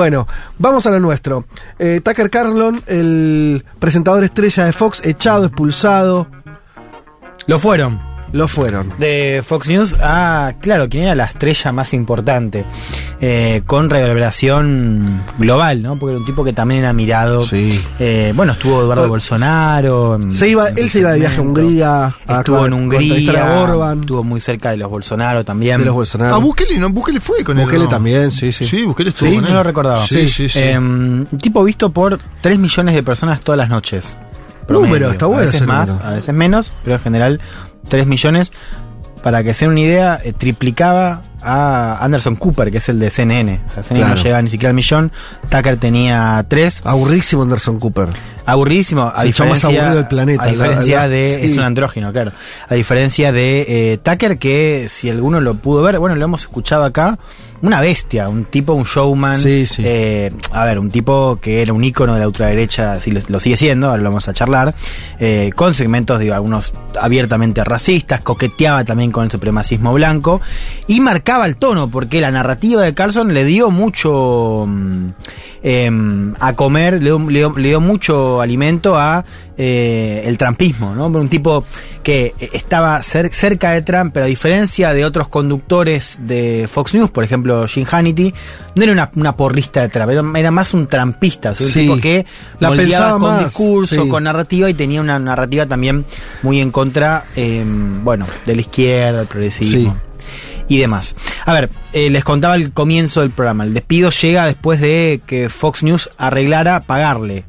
Bueno, vamos a lo nuestro. Eh, Tucker Carlson, el presentador estrella de Fox, echado, expulsado, Lo fueron. Lo fueron. De Fox News a, claro, quien era la estrella más importante. eh, con reverberación global, ¿no? Porque era un tipo que también era mirado. Sí. Eh, bueno, estuvo Eduardo Bueno, Bolsonaro. Se iba, él se iba de viaje a. Hungría, a Estuvo en a Hungría. a Orban, Estuvo muy cerca de los Bolsonaro también. de los Bolsonaro. Ah, Bukele, ¿no? Bukele fue con él. Bukele ¿no? también, sí, sí. Sí, Bukele estuvo Sí, con no él. lo recordaba. Sí, sí, sí. Eh, un tipo visto por 3 millones de personas todas las noches. Número, está bueno A veces más, número. a veces menos, pero en general 3 millones. Para que se den una idea, eh, triplicaba a Anderson Cooper, que es el de CNN. O sea, CNN Claro. no llega ni siquiera al millón. Tucker tenía 3. Aburrísimo Anderson Cooper. Aburridísimo, a show más aburrido del planeta, a diferencia la- la- de. sí. Es un andrógino, claro. A diferencia de eh, Tucker, que si alguno lo pudo ver, bueno, lo hemos escuchado acá. Una bestia, un tipo, un showman. Sí, sí. eh, a ver, un tipo que era un ícono de la ultraderecha, sí, lo, lo sigue siendo, ahora lo vamos a charlar. eh, con segmentos, digo, algunos abiertamente racistas, coqueteaba también con el supremacismo blanco. Y marcaba el tono, porque la narrativa de Carlson le dio mucho. mm, em, a comer, le le dio- le dio mucho alimento a eh, el trampismo, ¿no? Un tipo que estaba cer- cerca de Trump, pero a diferencia de otros conductores de Fox News, por ejemplo Jim Hannity, no era una, una porrista de Trump, era, era más un trampista, o sea, un Sí. tipo que La pensaba con más, discurso, sí. con narrativa y tenía una narrativa también muy en contra, em, bueno, de la izquierda, del progresismo y demás. A ver, eh, les contaba el comienzo del programa. El despido llega después de que Fox News arreglara pagarle.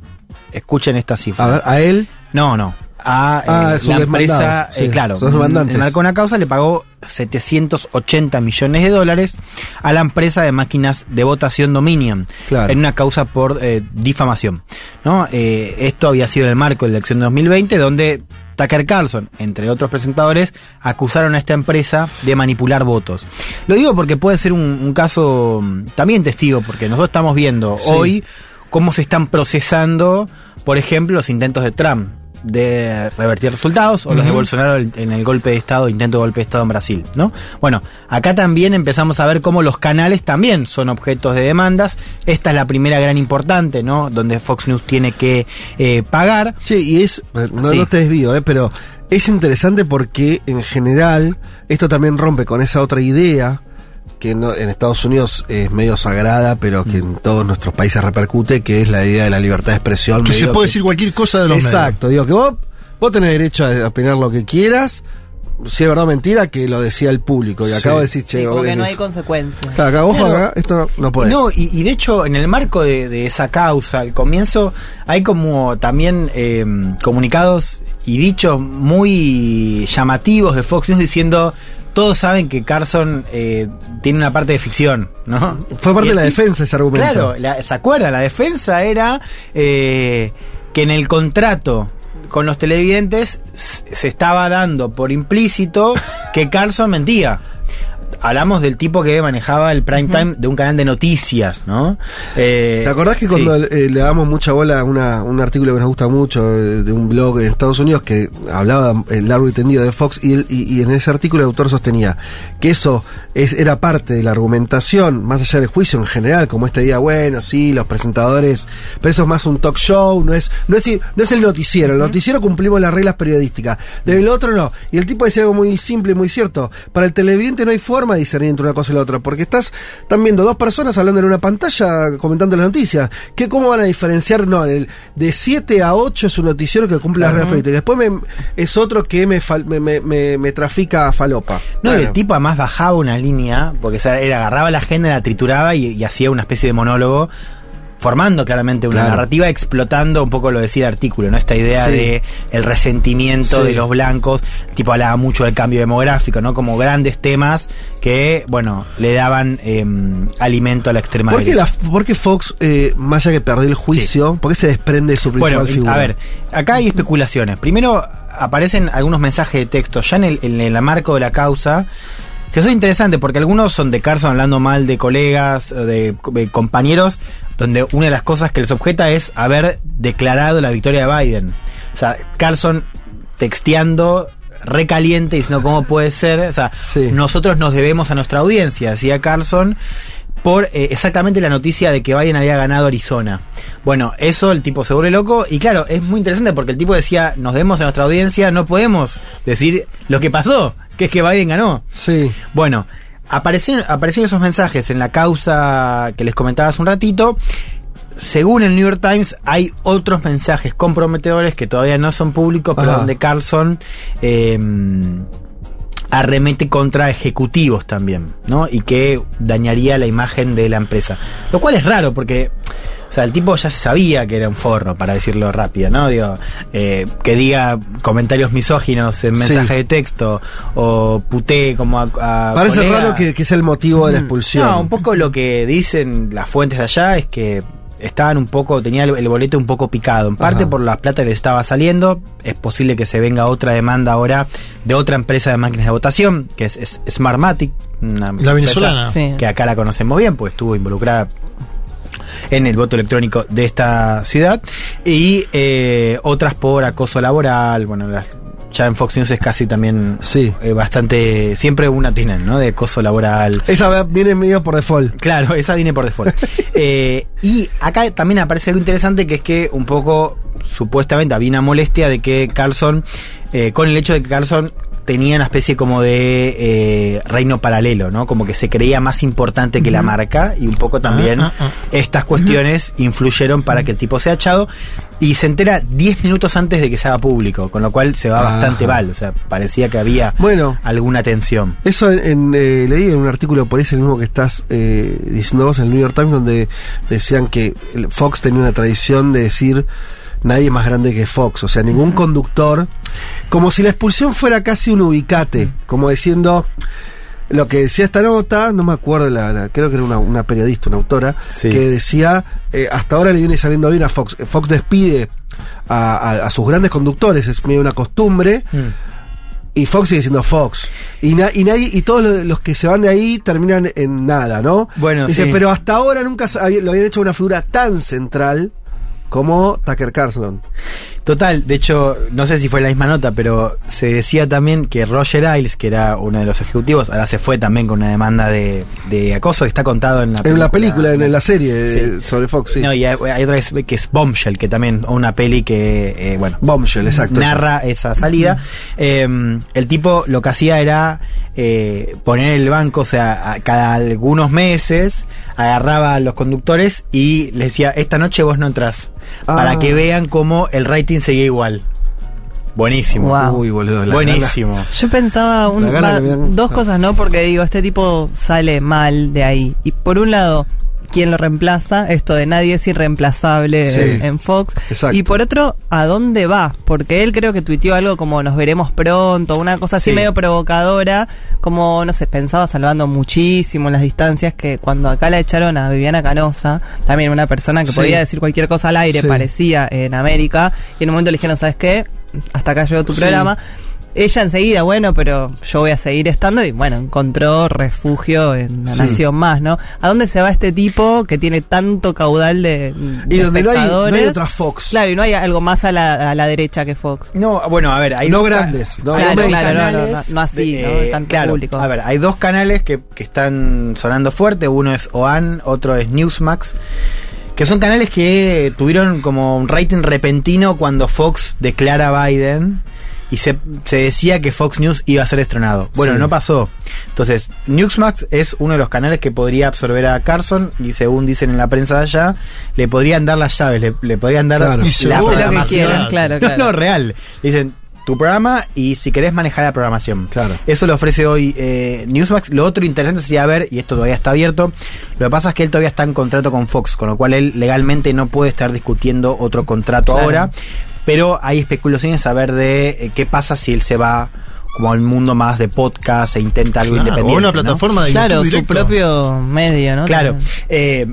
Escuchen esta cifra. A ver, a él, No, no. A eh, Ah, sus la empresa, eh, sí, claro, sus demandantes. el marcó una causa, le pagó 780 millones de dólares a la empresa de máquinas de votación Dominion Claro. en una causa por eh, difamación. ¿no? Eh, esto había sido en el marco de la elección de 2020, donde Tucker Carlson, entre otros presentadores, acusaron a esta empresa de manipular votos. Lo digo porque puede ser un, un caso mm, también testigo, porque nosotros estamos viendo Sí. hoy cómo se están procesando, por ejemplo, los intentos de Trump de revertir resultados o los de Bolsonaro en en el golpe de Estado, intento de golpe de Estado en Brasil, ¿no? Bueno, acá también empezamos a ver cómo los canales también son objetos de demandas. Esta es la primera gran importante, ¿no? Donde Fox News tiene que eh, pagar. Sí, y es, no, Sí. no te desvío, eh, pero es interesante porque en general esto también rompe con esa otra idea que no- en Estados Unidos es medio sagrada, pero que en todos nuestros países repercute, que es la idea de la libertad de expresión. Que se puede decir cualquier cosa de los Exacto, digo que vos, vos tenés derecho a opinar lo que quieras, si es verdad o mentira, que lo decía el público. Y Sí. acabo de decir, che, Sí, como vos- que no hay consecuencias. Claro, acá, ojo, Claro. acá, esto no, no puede. No, y, y de hecho, en el marco de, de esa causa, al comienzo, hay como también eh, comunicados y dichos muy llamativos de Fox News diciendo. Todos saben que Carson eh, tiene una parte de ficción, ¿no? Fue parte de la defensa ese argumento. Claro, la- ¿se acuerdan? La defensa era eh, que en el contrato con los televidentes se estaba dando por implícito que Carlson mentía. Hablamos del tipo que manejaba el prime time de un canal de noticias, ¿no? Eh, ¿Te acordás que sí. cuando eh, le damos mucha bola a una- un artículo que nos gusta mucho eh, de un blog en Estados Unidos que hablaba el largo y tendido de Fox y, él- y- y en ese artículo el autor sostenía que eso es, era parte de la argumentación, más allá del juicio en general, como este día, bueno, sí, los presentadores, pero eso es más un talk show, no es, no es, no es el noticiero, el noticiero cumplimos las reglas periodísticas, del otro no. Y el tipo decía algo muy simple y muy cierto, para el televidente no hay forma de discernir entre una cosa y la otra, porque estás, están viendo dos personas hablando en una pantalla comentando las noticias. ¿Qué, ¿Cómo van a diferenciar? No, el, de 7 a 8 es un noticiero que cumple las reglas periodísticas. Después me- es otro que me, fal- me, me, me- me trafica a falopa. No, y el tipo además bajaba una línea, porque o sea, él agarraba la agenda, la trituraba y, y hacía una especie de monólogo formando claramente una Claro. narrativa, explotando un poco lo decía el artículo, ¿no? Esta idea Sí. de el resentimiento Sí. de los blancos, tipo hablaba mucho del cambio demográfico, ¿no? Como grandes temas que, bueno, le daban eh, alimento a la extrema ¿Por qué, derecha. la, por qué Fox, eh, más allá que perdió el juicio, por qué se desprende de su principal Bueno, figura? a ver, acá hay especulaciones. Primero aparecen algunos mensajes de texto ya en el, en el marco de la causa que son interesantes porque algunos son de Carson hablando mal de colegas, o de, de compañeros, donde una de las cosas que les objeta es haber declarado la victoria de Biden. O sea, Carson texteando recaliente diciendo cómo puede ser, o sea, Sí. nosotros nos debemos a nuestra audiencia, decía Carson, por eh, exactamente la noticia de que Biden había ganado Arizona. Bueno, eso el tipo se vuelve loco y claro, es muy interesante porque el tipo decía, nos debemos a nuestra audiencia, no podemos decir lo que pasó, que es que Biden ganó. Sí. Bueno, aparecieron, aparecieron esos mensajes en la causa que les comentaba hace un ratito. Según el New York Times, hay otros mensajes comprometedores que todavía no son públicos, pero donde Carlson eh, arremete contra ejecutivos también, ¿no? Y que dañaría la imagen de la empresa. Lo cual es raro porque, o sea, el tipo ya se sabía que era un forro, para decirlo rápido, ¿no? Digo, eh, que diga comentarios misóginos en Sí. mensaje de texto o putee como a, a Parece colega. raro que, que sea el motivo de la expulsión. No, un poco lo que dicen las fuentes de allá es que estaban un poco, tenía el, el boleto un poco picado, en parte Ajá. por la plata que le estaba saliendo, es posible que se venga otra demanda ahora de otra empresa de máquinas de votación, que es, es Smartmatic, una empresa venezolana. Sí. que acá la conocemos bien, pues estuvo involucrada en el voto electrónico de esta ciudad y eh, otras por acoso laboral, bueno, las, ya en Fox News es casi también Sí. eh, bastante, siempre una tienen, ¿no? De acoso laboral. Esa viene medio por default. Claro, esa viene por default. Eh, y acá también aparece algo interesante que es que un poco, supuestamente, había una molestia de que Carlson, eh, con el hecho de que Carlson tenía una especie como de eh, reino paralelo, ¿no? Como que se creía más importante que la marca y un poco también Ah, ah, ah. estas cuestiones influyeron para que el tipo sea echado y se entera 10 minutos antes de que se haga público, con lo cual se va Ajá. bastante mal, o sea, parecía que había Bueno. alguna tensión. Eso en, en, eh, leí en un artículo por ahí, es el mismo que estás eh, diciendo vos en el New York Times, donde decían que Fox tenía una tradición de decir nadie más grande que Fox, o sea, ningún conductor, como si la expulsión fuera casi un ubicate, como diciendo lo que decía esta nota, no me acuerdo, la, la- creo que era una, una periodista, una autora, Sí. que decía, eh, hasta ahora le viene saliendo bien a Fox. Fox despide a, a- a sus grandes conductores, es medio una costumbre, y Fox sigue siendo Fox. Y, na- y nadie, y todos los, los que se van de ahí terminan en nada, ¿no? Bueno, Dice, sí. pero hasta ahora nunca había- lo habían hecho una figura tan central como Tucker Carlson. Total, de hecho, no sé si fue la misma nota, pero se decía también que Roger Ailes, que era uno de los ejecutivos, ahora se fue también con una demanda de, de acoso que está contado en la En la película, en, la serie eh, Sí. sobre Fox, sí. No, y hay, hay otra que es- que es Bombshell, que también, o una peli que, eh, bueno, Bombshell, exacto. narra esa salida. Eh, el tipo lo que hacía era eh, poner el banco, o sea, a- cada algunos meses agarraba a los conductores y les decía, esta noche vos no entras, Ah. para que vean cómo el rating seguía igual. Buenísimo. Wow. Uy, boludo. la- Buenísimo. Yo pensaba un- va, dos cosas, ¿no? Porque digo, este tipo sale mal de ahí. Y por un lado, ¿quién lo reemplaza? Esto de nadie es irreemplazable Sí. en, en Fox. Exacto. Y por otro, ¿a dónde va? Porque él creo que tuiteó algo como nos veremos pronto, una cosa así Sí. medio provocadora, como, no sé, pensaba salvando muchísimo las distancias que cuando acá la echaron a Viviana Canosa, también una persona que Sí. podía decir cualquier cosa al aire, parecía en América, y en un momento le dijeron, ¿sabes qué? Hasta acá llegó tu programa. Ella enseguida, bueno, pero yo voy a seguir estando y bueno, encontró refugio en la Sí. Nación Más, ¿no? ¿A dónde se va este tipo que tiene tanto caudal de, de Y donde no hay, no hay otra Fox. Claro, y no hay algo más a la, a la derecha que Fox. No, bueno, a ver, hay No dos grandes, Claro, dos claro, no, no, canales no, no así, de- ¿no? Tanto claro, público. A ver, hay dos canales que, que están sonando fuerte. Uno es OAN, otro es Newsmax. Que son canales que tuvieron como un rating repentino cuando Fox declara a Biden. Y se, se decía que Fox News iba a ser estrenado. Bueno, Sí. no pasó. Entonces, Newsmax es uno de los canales que podría absorber a Carson. Y según dicen en la prensa de allá, le podrían dar las llaves, le, le podrían dar Claro. la programación. quieran, claro, No, claro. no, real. Dicen, tu programa y si querés manejar la programación. Claro. Eso lo ofrece hoy eh, Newsmax. Lo otro interesante sería ver, y esto todavía está abierto, lo que pasa es que él todavía está en contrato con Fox, con lo cual él legalmente no puede estar discutiendo otro contrato Claro. ahora, pero hay especulaciones a ver de eh, qué pasa si él se va como al mundo más de podcast e intenta algo Claro, independiente. o una ¿no? plataforma de Claro, YouTube su directo. propio medio, ¿no? Claro. Eh,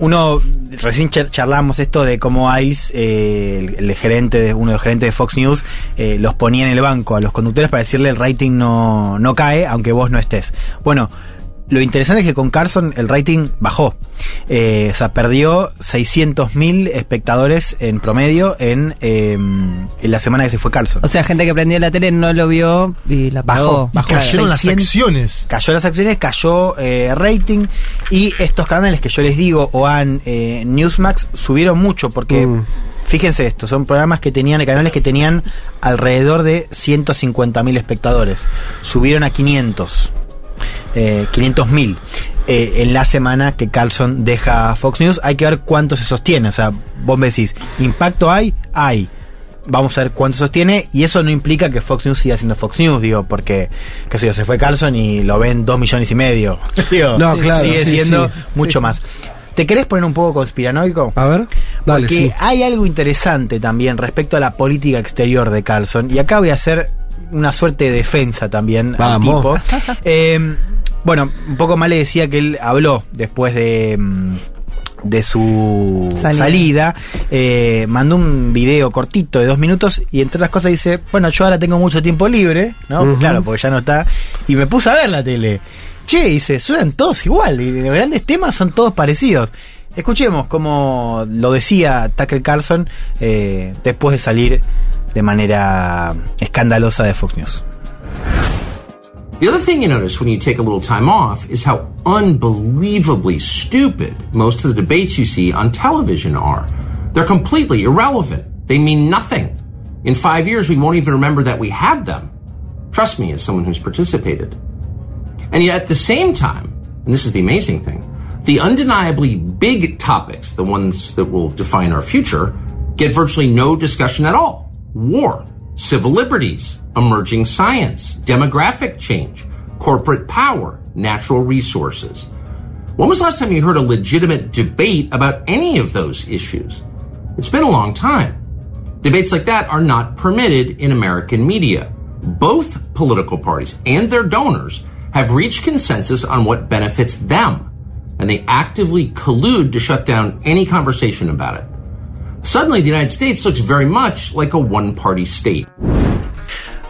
uno, recién char- charlamos esto de cómo Iles, eh, el, el gerente de, uno de los gerentes de Fox News, eh, los ponía en el banco a los conductores para decirle el rating no, no cae, aunque vos no estés. Bueno, lo interesante es que con Carson el rating bajó. Eh, o sea, perdió 600.000 espectadores en promedio en, eh, en la semana que se fue Carson. O sea, gente que prendió la tele no lo vio y la Bajó, bajó. Cayeron las 600. acciones. Cayó las acciones, cayó eh, rating y estos canales que yo les digo, OAN, eh, Newsmax, subieron mucho porque, Mm. fíjense esto, son programas que tenían, canales que tenían alrededor de 150.000 espectadores. Subieron a 500, eh, 500.000. eh, en la semana que Carlson deja Fox News, hay que ver cuánto se sostiene. O sea, vos me decís, ¿impacto hay? Hay vamos a ver cuánto sostiene y eso no implica que Fox News siga siendo Fox News, digo, porque, qué sé yo, se fue Carlson y lo ven dos millones y medio. Digo, No, claro, Sigue sí, siendo sí. mucho más. ¿Te querés poner un poco conspiranoico? A ver, dale, Porque sí. hay algo interesante también respecto a la política exterior de Carlson. Y acá voy a hacer una suerte de defensa también Vamos. al tipo. Eh, bueno, un poco más le decía que él habló después de. mm, de su Salida. salida, eh, mandó un video cortito de dos minutos y entre otras cosas dice, bueno, yo ahora tengo mucho tiempo libre, ¿no? Claro, porque ya no está. Y me puse a ver la tele. Che, dice, suenan todos igual, y los grandes temas son todos parecidos. Escuchemos cómo lo decía Tucker Carlson eh, después de salir de manera escandalosa de Fox News. The other thing you notice when you take a little time off is how unbelievably stupid most of the debates you see on television are. They're completely irrelevant. They mean nothing. In five years, we won't even remember that we had them. Trust me, as someone who's participated. And yet at the same time, and this is the amazing thing, the undeniably big topics, the ones that will define our future, get virtually no discussion at all. War, civil liberties, emerging science, demographic change, corporate power, natural resources. When was the last time you heard a legitimate debate about any of those issues? It's been a long time. Debates like that are not permitted in American media. Both political parties and their donors have reached consensus on what benefits them, and they actively collude to shut down any conversation about it. Suddenly, the United States looks very much like a one party state.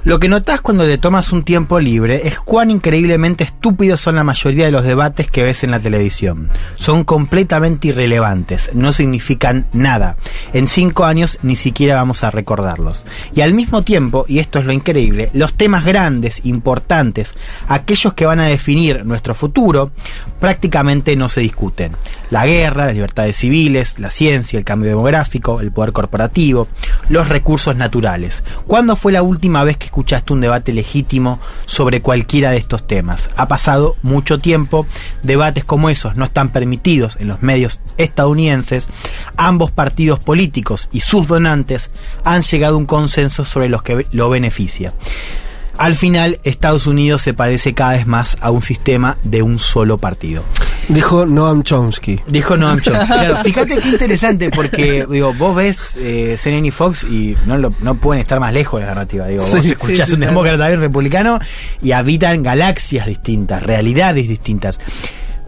Lo que notas cuando te tomas un tiempo libre es cuán increíblemente estúpidos son la mayoría de los debates que ves en la televisión. Son completamente irrelevantes, no significan nada. En cinco años ni siquiera vamos a recordarlos. Y al mismo tiempo, y esto es lo increíble, los temas grandes, importantes, aquellos que van a definir nuestro futuro, prácticamente no se discuten. La guerra, las libertades civiles, la ciencia, el cambio demográfico, el poder corporativo, los recursos naturales. ¿Cuándo fue la última vez que escuchaste un debate legítimo sobre cualquiera de estos temas? Ha pasado mucho tiempo, debates como esos no están permitidos en los medios estadounidenses, ambos partidos políticos y sus donantes han llegado a un consenso sobre los que lo beneficia. Al final, Estados Unidos se parece cada vez más a un sistema de un solo partido. Dijo Noam Chomsky. Dijo Noam Chomsky. Claro, fíjate qué interesante, porque digo, vos ves eh, CNN y Fox y no, lo- no pueden estar más lejos de la narrativa. Digo, vos escuchás sí, un demócrata y un republicano y habitan galaxias distintas, realidades distintas.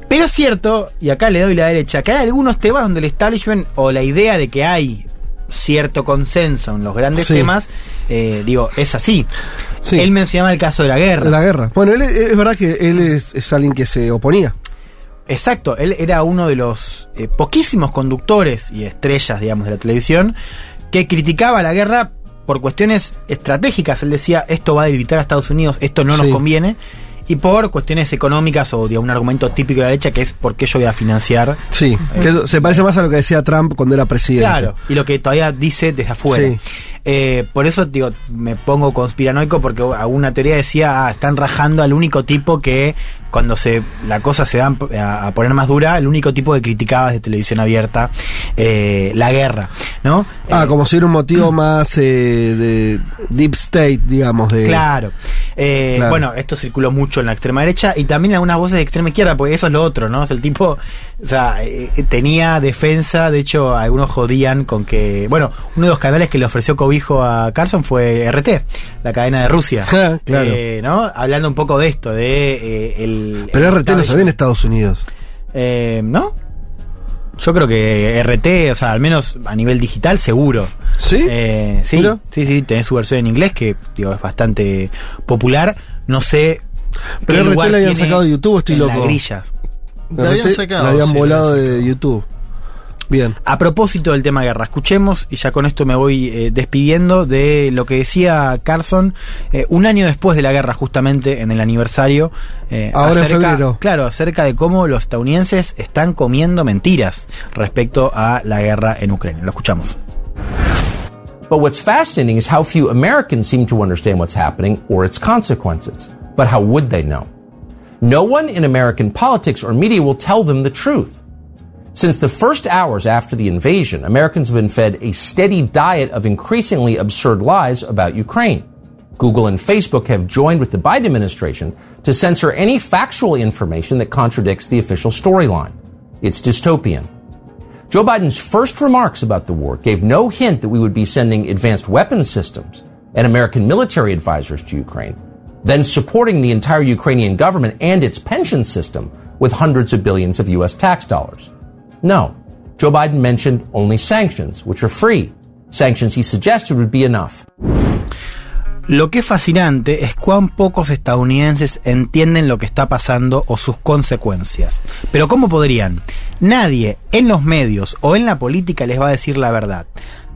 Pero es cierto, y acá le doy la derecha, que hay algunos temas donde el establishment o la idea de que hay cierto consenso en los grandes Sí. temas, eh, digo, es así. Sí. Él mencionaba el caso de la guerra. La guerra. Bueno, él, es es verdad que él es, es alguien que se oponía. Exacto, él era uno de los eh, poquísimos conductores y estrellas, digamos, de la televisión que criticaba la guerra por cuestiones estratégicas. Él decía, esto va a debilitar a Estados Unidos, esto no nos Sí. conviene. Y por cuestiones económicas o de un argumento típico de la derecha que es por qué yo voy a financiar. Sí, que eso se parece más a lo que decía Trump cuando era presidente. Claro, y lo que todavía dice desde afuera. Sí. Eh, por eso digo, me pongo conspiranoico porque alguna teoría decía, ah, están rajando al único tipo que cuando se la cosa se va a, a poner más dura, el único tipo que criticaba de televisión abierta eh, la guerra, ¿no? Ah, Eh, como si era un motivo más de deep state, digamos. De, Claro. Claro. Bueno, esto circuló mucho en la extrema derecha y también en algunas voces de extrema izquierda, porque eso es lo otro, ¿no? O sea, el tipo, o sea, eh, tenía defensa, de hecho, algunos jodían con que, bueno, uno de los canales que le ofreció cobijo a Carson fue RT, la cadena de Rusia. Ja, claro. Eh, ¿no? Hablando un poco de esto, de eh, el. Pero el RT no se ve en Estados Unidos. Eh, ¿No? Yo creo que RT, o sea, al menos a nivel digital, seguro. ¿Sí? Eh, sí, sí, sí, tenés su versión en inglés que digo, es bastante popular. No sé. Pero qué RT lugar la habían sacado de YouTube, estoy en loco. La grilla. La habían sacado, La habían sí, la volado habían de. YouTube. Bien. A propósito del tema guerra, escuchemos, y ya con esto me voy eh, despidiendo, de lo que decía Carson eh, un año después de la guerra, justamente en el aniversario. eh, Ahora en febrero. Claro, acerca de cómo los estadounidenses están comiendo mentiras respecto a la guerra en Ucrania. Lo escuchamos. But what's fascinating is how few Americans seem to understand what's happening or its consequences. But how would they know? No one in American politics or media will tell them the truth. Since the first hours after the invasion, Americans have been fed a steady diet of increasingly absurd lies about Ukraine. Google and Facebook have joined with the Biden administration to censor any factual information that contradicts the official storyline. It's dystopian. Joe Biden's first remarks about the war gave no hint that we would be sending advanced weapons systems and American military advisors to Ukraine, then supporting the entire Ukrainian government and its pension system with hundreds of billions of U.S. tax dollars. No. Joe Biden mentioned only sanctions, which are free. Sanctions he suggested would be enough. Lo que es fascinante es cuán pocos estadounidenses entienden lo que está pasando o sus consecuencias. Pero ¿cómo podrían? Nadie en los medios o en la política les va a decir la verdad.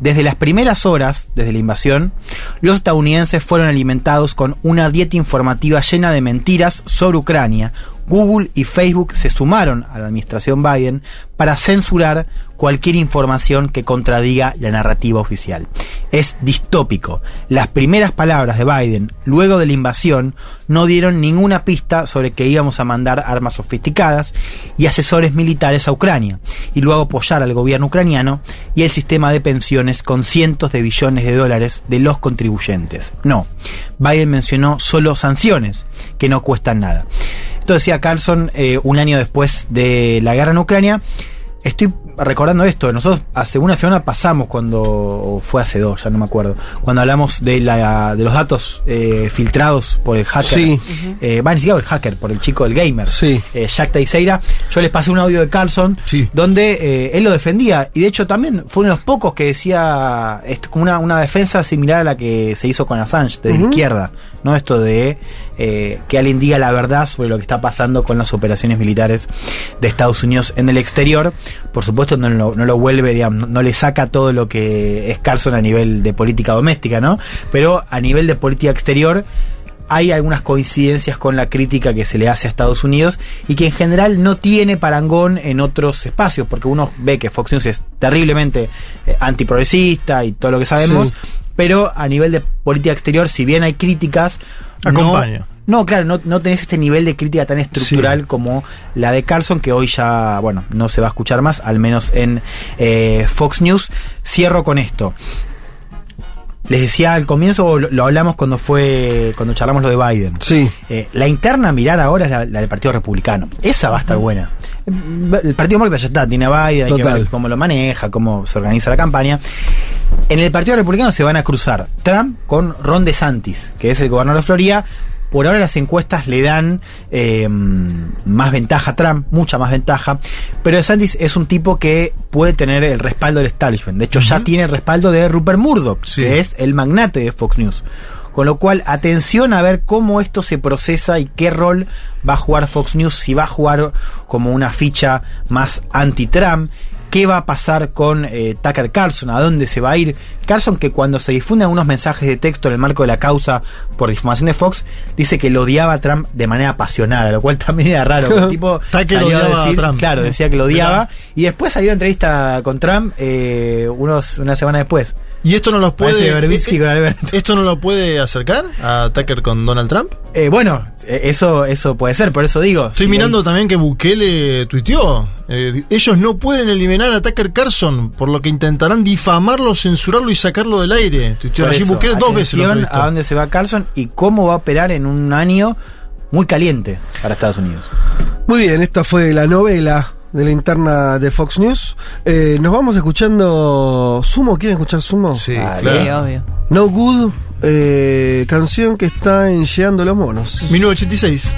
Desde las primeras horas, desde la invasión, los estadounidenses fueron alimentados con una dieta informativa llena de mentiras sobre Ucrania. Google y Facebook se sumaron a la administración Biden para censurar cualquier información que contradiga la narrativa oficial. Es distópico. Las primeras palabras de Biden, luego de la invasión, no dieron ninguna pista sobre que íbamos a mandar armas sofisticadas y asesores militares a Ucrania, y luego apoyar al gobierno ucraniano y el sistema de pensiones con cientos de billones de dólares de los contribuyentes. No, Biden mencionó solo sanciones, que no cuestan nada. Decía Carlson eh, un año después de la guerra en Ucrania. Estoy recordando esto. Nosotros hace una semana pasamos cuando, o fue hace dos, ya no me acuerdo, cuando hablamos de, la, de los datos eh, filtrados por el hacker. Sí. Eh, va, ni siquiera por el hacker, por el chico del gamer. Sí. eh, Jack Teixeira. Yo les pasé un audio de Carlson Sí. donde eh, él lo defendía. Y de hecho también fue uno de los pocos que decía esto, como una, una defensa similar a la que se hizo con Assange, desde la izquierda. ¿no? Esto de eh, que alguien diga la verdad sobre lo que está pasando con las operaciones militares de Estados Unidos en el exterior. Por supuesto, no lo, no lo vuelve, digamos, no, no le saca todo lo que es Carlson a nivel de política doméstica, ¿no? Pero a nivel de política exterior hay algunas coincidencias con la crítica que se le hace a Estados Unidos y que en general no tiene parangón en otros espacios, porque uno ve que Fox News es terriblemente eh, antiprogresista y todo lo que sabemos, Sí. pero a nivel de política exterior, si bien hay críticas, Acompaña. No, claro, no, no tenés este nivel de crítica tan estructural como la de Carlson, que hoy ya, bueno, no se va a escuchar más, al menos en eh, Fox News. Cierro con esto. Les decía al comienzo, lo, hablamos cuando fue, cuando charlamos lo de Biden. Sí. Eh, la interna a mirar ahora es la, la del Partido Republicano. Esa va a estar buena. El Partido Demócrata ya está, tiene a Biden, hay que ver cómo lo maneja, cómo se organiza la campaña. En el Partido Republicano se van a cruzar Trump con Ron DeSantis, que es el gobernador de Florida. Por ahora las encuestas le dan eh, más ventaja a Trump, mucha más ventaja. Pero DeSantis es un tipo que puede tener el respaldo del establishment. De hecho, ya tiene el respaldo de Rupert Murdoch, Sí. que es el magnate de Fox News. Con lo cual, atención a ver cómo esto se procesa y qué rol va a jugar Fox News, si va a jugar como una ficha más anti-Trump. ¿Qué va a pasar con eh, Tucker Carlson? ¿A dónde se va a ir? Carlson, que cuando se difunden unos mensajes de texto en el marco de la causa por difamación de Fox, dice que lo odiaba a Trump de manera apasionada, lo cual también era raro. El tipo salió a Trump. Claro, decía que lo odiaba. Y después salió una entrevista con Trump eh, unos, una semana después. ¿Y esto no los puede. Eh, con Alberto. ¿Esto no lo puede acercar a Tucker con Donald Trump? Eh, bueno, eh, eso, eso puede ser, por eso digo. Estoy si mirando hay- también que Bukele tuiteó. eh, ellos no pueden eliminar a Tucker Carlson, por lo que intentarán difamarlo, censurarlo y sacarlo del aire. Tuiteó allí eso, Bukele dos veces. lo a dónde se va Carlson y cómo va a operar en un año muy caliente para Estados Unidos. Muy bien, esta fue la novela de la interna de Fox News. Eh, nos vamos escuchando Sumo. ¿Quieren escuchar Sumo? Sí, Ah, Sí, claro. obvio. No Good, eh, canción que está en Llegando los Monos. 1986.